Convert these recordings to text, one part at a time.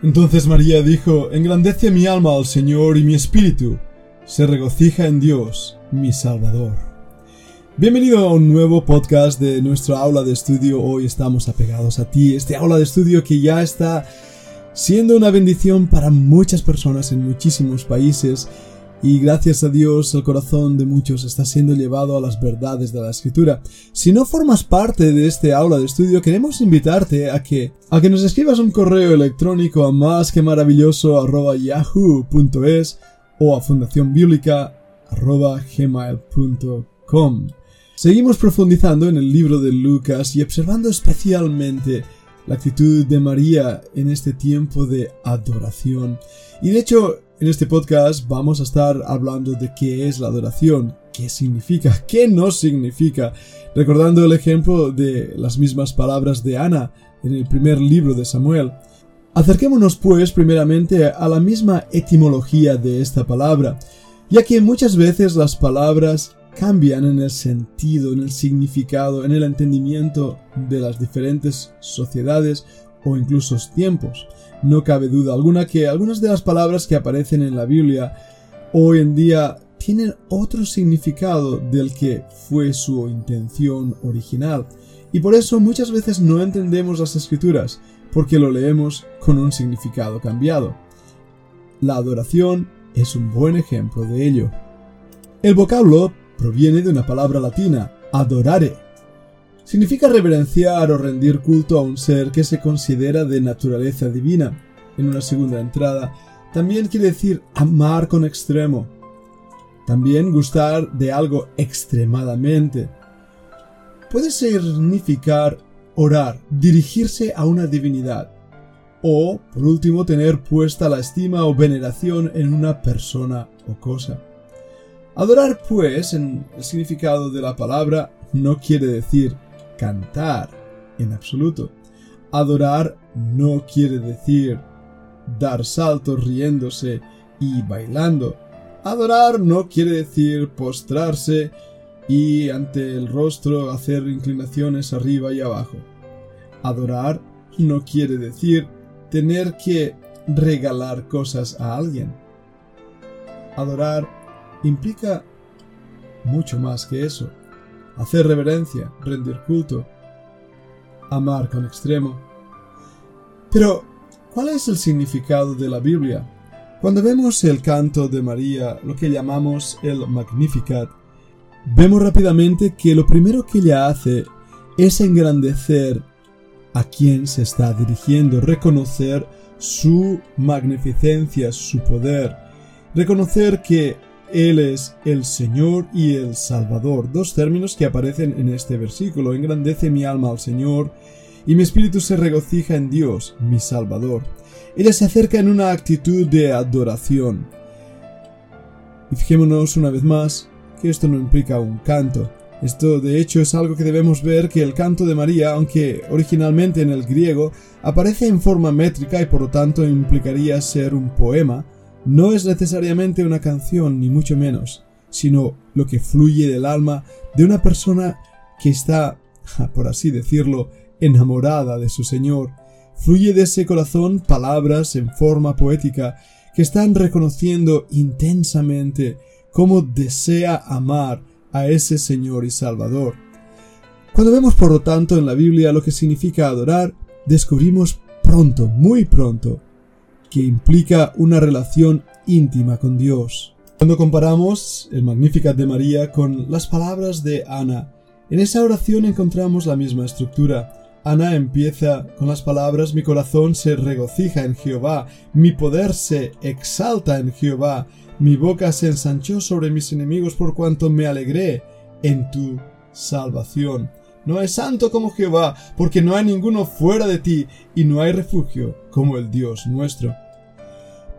Entonces María dijo, Engrandece mi alma al Señor y mi espíritu se regocija en Dios, mi Salvador. Bienvenido a un nuevo podcast de nuestra aula de estudio. Hoy estamos apegados a ti, este aula de estudio que ya está siendo una bendición para muchas personas en muchísimos países y gracias a Dios el corazón de muchos está siendo llevado a las verdades de la escritura. Si no formas parte de este aula de estudio, queremos invitarte a que, a que nos escribas un correo electrónico a más que maravilloso yahoo.es o a fundacionbiblica.gmail.com. Seguimos profundizando en el libro de Lucas y observando especialmente la actitud de María en este tiempo de adoración. Y de hecho, en este podcast vamos a estar hablando de qué es la adoración, qué significa, qué no significa, recordando el ejemplo de las mismas palabras de Ana en el primer libro de Samuel. Acerquémonos pues primeramente a la misma etimología de esta palabra, ya que muchas veces las palabras cambian en el sentido, en el significado, en el entendimiento de las diferentes sociedades o incluso tiempos. No cabe duda alguna que algunas de las palabras que aparecen en la Biblia hoy en día tienen otro significado del que fue su intención original. Y por eso muchas veces no entendemos las escrituras, porque lo leemos con un significado cambiado. La adoración es un buen ejemplo de ello. El vocablo proviene de una palabra latina, adorare, significa reverenciar o rendir culto a un ser que se considera de naturaleza divina. En una segunda entrada, también quiere decir amar con extremo. También gustar de algo extremadamente. Puede significar orar, dirigirse a una divinidad. O, por último, tener puesta la estima o veneración en una persona o cosa. Adorar, pues, en el significado de la palabra, no quiere decir cantar en absoluto. Adorar no quiere decir dar saltos riéndose y bailando. Adorar no quiere decir postrarse y ante el rostro hacer inclinaciones arriba y abajo. Adorar no quiere decir tener que regalar cosas a alguien. Adorar implica mucho más que eso hacer reverencia, rendir culto, amar con extremo. Pero, ¿cuál es el significado de la Biblia? Cuando vemos el canto de María, lo que llamamos el Magnificat, vemos rápidamente que lo primero que ella hace es engrandecer a quien se está dirigiendo, reconocer su magnificencia, su poder, reconocer que él es el Señor y el Salvador, dos términos que aparecen en este versículo. Engrandece mi alma al Señor y mi espíritu se regocija en Dios, mi Salvador. Ella se acerca en una actitud de adoración. Y fijémonos una vez más que esto no implica un canto. Esto de hecho es algo que debemos ver que el canto de María, aunque originalmente en el griego, aparece en forma métrica y por lo tanto implicaría ser un poema, no es necesariamente una canción, ni mucho menos, sino lo que fluye del alma de una persona que está, por así decirlo, enamorada de su Señor. Fluye de ese corazón palabras en forma poética que están reconociendo intensamente cómo desea amar a ese Señor y Salvador. Cuando vemos por lo tanto en la Biblia lo que significa adorar, descubrimos pronto, muy pronto, que implica una relación íntima con Dios. Cuando comparamos el Magnificat de María con las palabras de Ana, en esa oración encontramos la misma estructura. Ana empieza con las palabras mi corazón se regocija en Jehová, mi poder se exalta en Jehová, mi boca se ensanchó sobre mis enemigos por cuanto me alegré en tu salvación. No hay santo como Jehová, porque no hay ninguno fuera de ti, y no hay refugio como el Dios nuestro.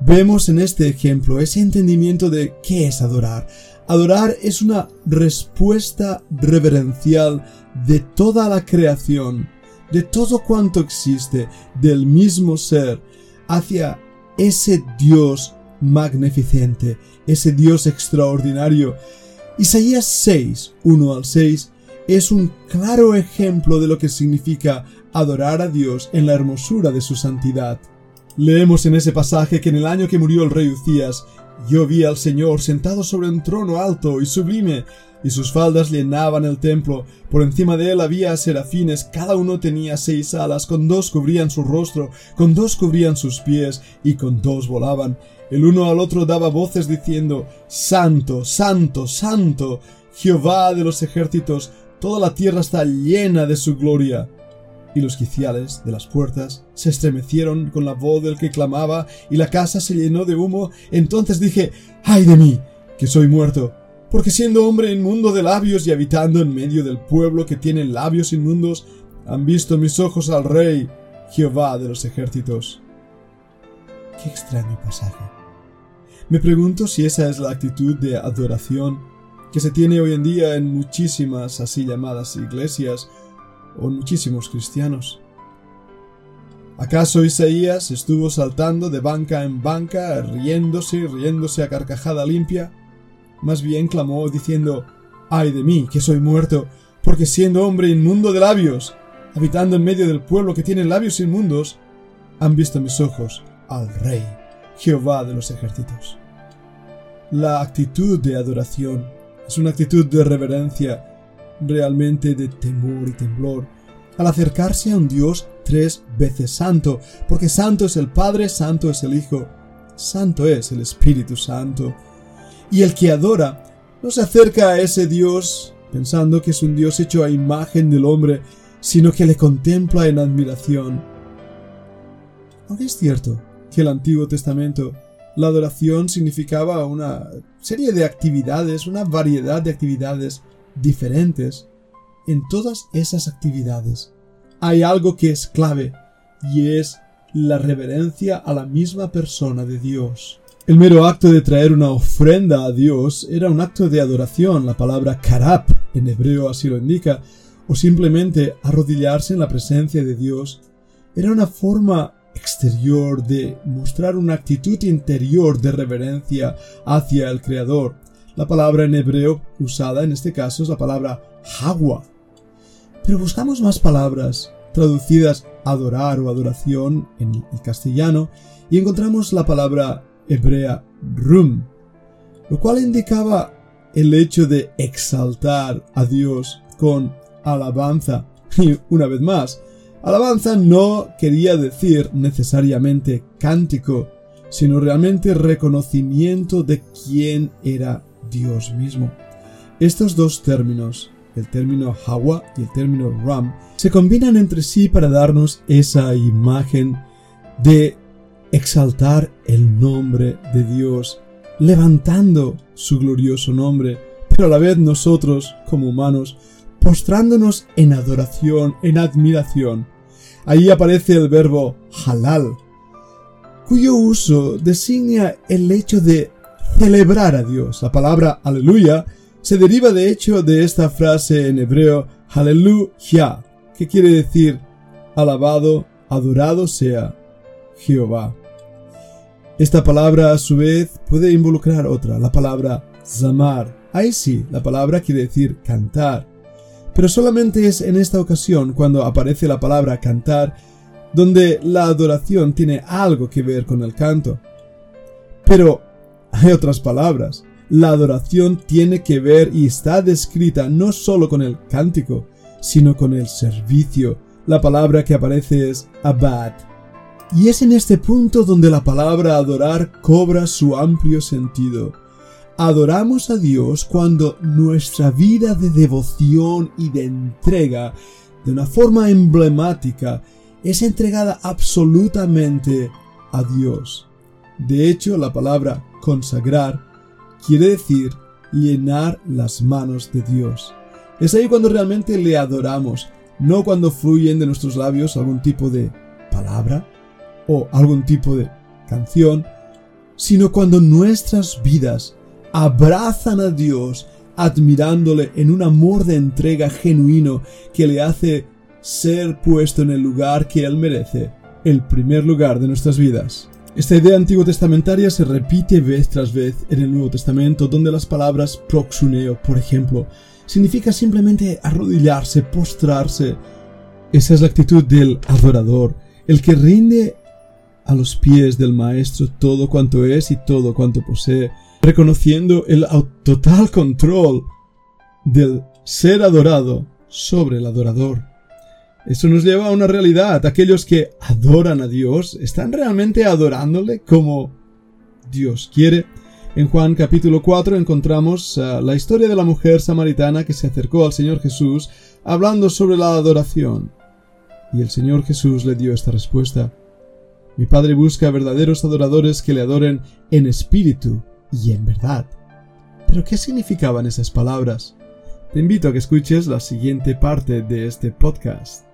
Vemos en este ejemplo ese entendimiento de qué es adorar. Adorar es una respuesta reverencial de toda la creación, de todo cuanto existe, del mismo ser, hacia ese Dios magnificente, ese Dios extraordinario. Isaías 6, 1 al 6, es un claro ejemplo de lo que significa adorar a Dios en la hermosura de su santidad. Leemos en ese pasaje que en el año que murió el rey Ucías, yo vi al Señor sentado sobre un trono alto y sublime, y sus faldas llenaban el templo. Por encima de él había serafines, cada uno tenía seis alas, con dos cubrían su rostro, con dos cubrían sus pies, y con dos volaban. El uno al otro daba voces diciendo, Santo, Santo, Santo, Jehová de los ejércitos, toda la tierra está llena de su gloria y los quiciales de las puertas se estremecieron con la voz del que clamaba, y la casa se llenó de humo. Entonces dije, ¡ay de mí, que soy muerto! Porque siendo hombre inmundo de labios y habitando en medio del pueblo que tiene labios inmundos, han visto mis ojos al Rey, Jehová de los ejércitos. Qué extraño pasaje. Me pregunto si esa es la actitud de adoración que se tiene hoy en día en muchísimas así llamadas iglesias o muchísimos cristianos. ¿Acaso Isaías estuvo saltando de banca en banca, riéndose y riéndose a carcajada limpia? Más bien clamó diciendo, ¡ay de mí, que soy muerto, porque siendo hombre inmundo de labios, habitando en medio del pueblo que tiene labios inmundos, han visto mis ojos al Rey, Jehová de los ejércitos. La actitud de adoración es una actitud de reverencia realmente de temor y temblor al acercarse a un Dios tres veces santo, porque santo es el Padre, santo es el Hijo, santo es el Espíritu Santo. Y el que adora no se acerca a ese Dios pensando que es un Dios hecho a imagen del hombre, sino que le contempla en admiración. Aunque es cierto que el Antiguo Testamento la adoración significaba una serie de actividades, una variedad de actividades diferentes, en todas esas actividades hay algo que es clave y es la reverencia a la misma persona de Dios. El mero acto de traer una ofrenda a Dios era un acto de adoración, la palabra karap en hebreo así lo indica, o simplemente arrodillarse en la presencia de Dios, era una forma exterior de mostrar una actitud interior de reverencia hacia el Creador, la palabra en hebreo usada en este caso es la palabra Hawa. Pero buscamos más palabras traducidas adorar o adoración en el castellano y encontramos la palabra hebrea rum, lo cual indicaba el hecho de exaltar a Dios con alabanza. Y una vez más, alabanza no quería decir necesariamente cántico, sino realmente reconocimiento de quién era Dios mismo. Estos dos términos, el término Hawa y el término Ram, se combinan entre sí para darnos esa imagen de exaltar el nombre de Dios, levantando su glorioso nombre, pero a la vez nosotros, como humanos, postrándonos en adoración, en admiración. Ahí aparece el verbo halal, cuyo uso designa el hecho de celebrar a Dios. La palabra aleluya se deriva de hecho de esta frase en hebreo Hallelujah, que quiere decir alabado, adorado sea Jehová. Esta palabra a su vez puede involucrar otra, la palabra zamar. Ahí sí, la palabra quiere decir cantar. Pero solamente es en esta ocasión cuando aparece la palabra cantar donde la adoración tiene algo que ver con el canto. Pero hay otras palabras. La adoración tiene que ver y está descrita no solo con el cántico, sino con el servicio. La palabra que aparece es abad. Y es en este punto donde la palabra adorar cobra su amplio sentido. Adoramos a Dios cuando nuestra vida de devoción y de entrega, de una forma emblemática, es entregada absolutamente a Dios. De hecho, la palabra consagrar quiere decir llenar las manos de Dios. Es ahí cuando realmente le adoramos, no cuando fluyen de nuestros labios algún tipo de palabra o algún tipo de canción, sino cuando nuestras vidas abrazan a Dios admirándole en un amor de entrega genuino que le hace ser puesto en el lugar que Él merece, el primer lugar de nuestras vidas. Esta idea antiguo testamentaria se repite vez tras vez en el Nuevo Testamento, donde las palabras proxuneo, por ejemplo, significa simplemente arrodillarse, postrarse. Esa es la actitud del adorador, el que rinde a los pies del Maestro todo cuanto es y todo cuanto posee, reconociendo el total control del ser adorado sobre el adorador. Eso nos lleva a una realidad. Aquellos que adoran a Dios están realmente adorándole como Dios quiere. En Juan capítulo 4 encontramos uh, la historia de la mujer samaritana que se acercó al Señor Jesús hablando sobre la adoración. Y el Señor Jesús le dio esta respuesta. Mi Padre busca verdaderos adoradores que le adoren en espíritu y en verdad. Pero ¿qué significaban esas palabras? Te invito a que escuches la siguiente parte de este podcast.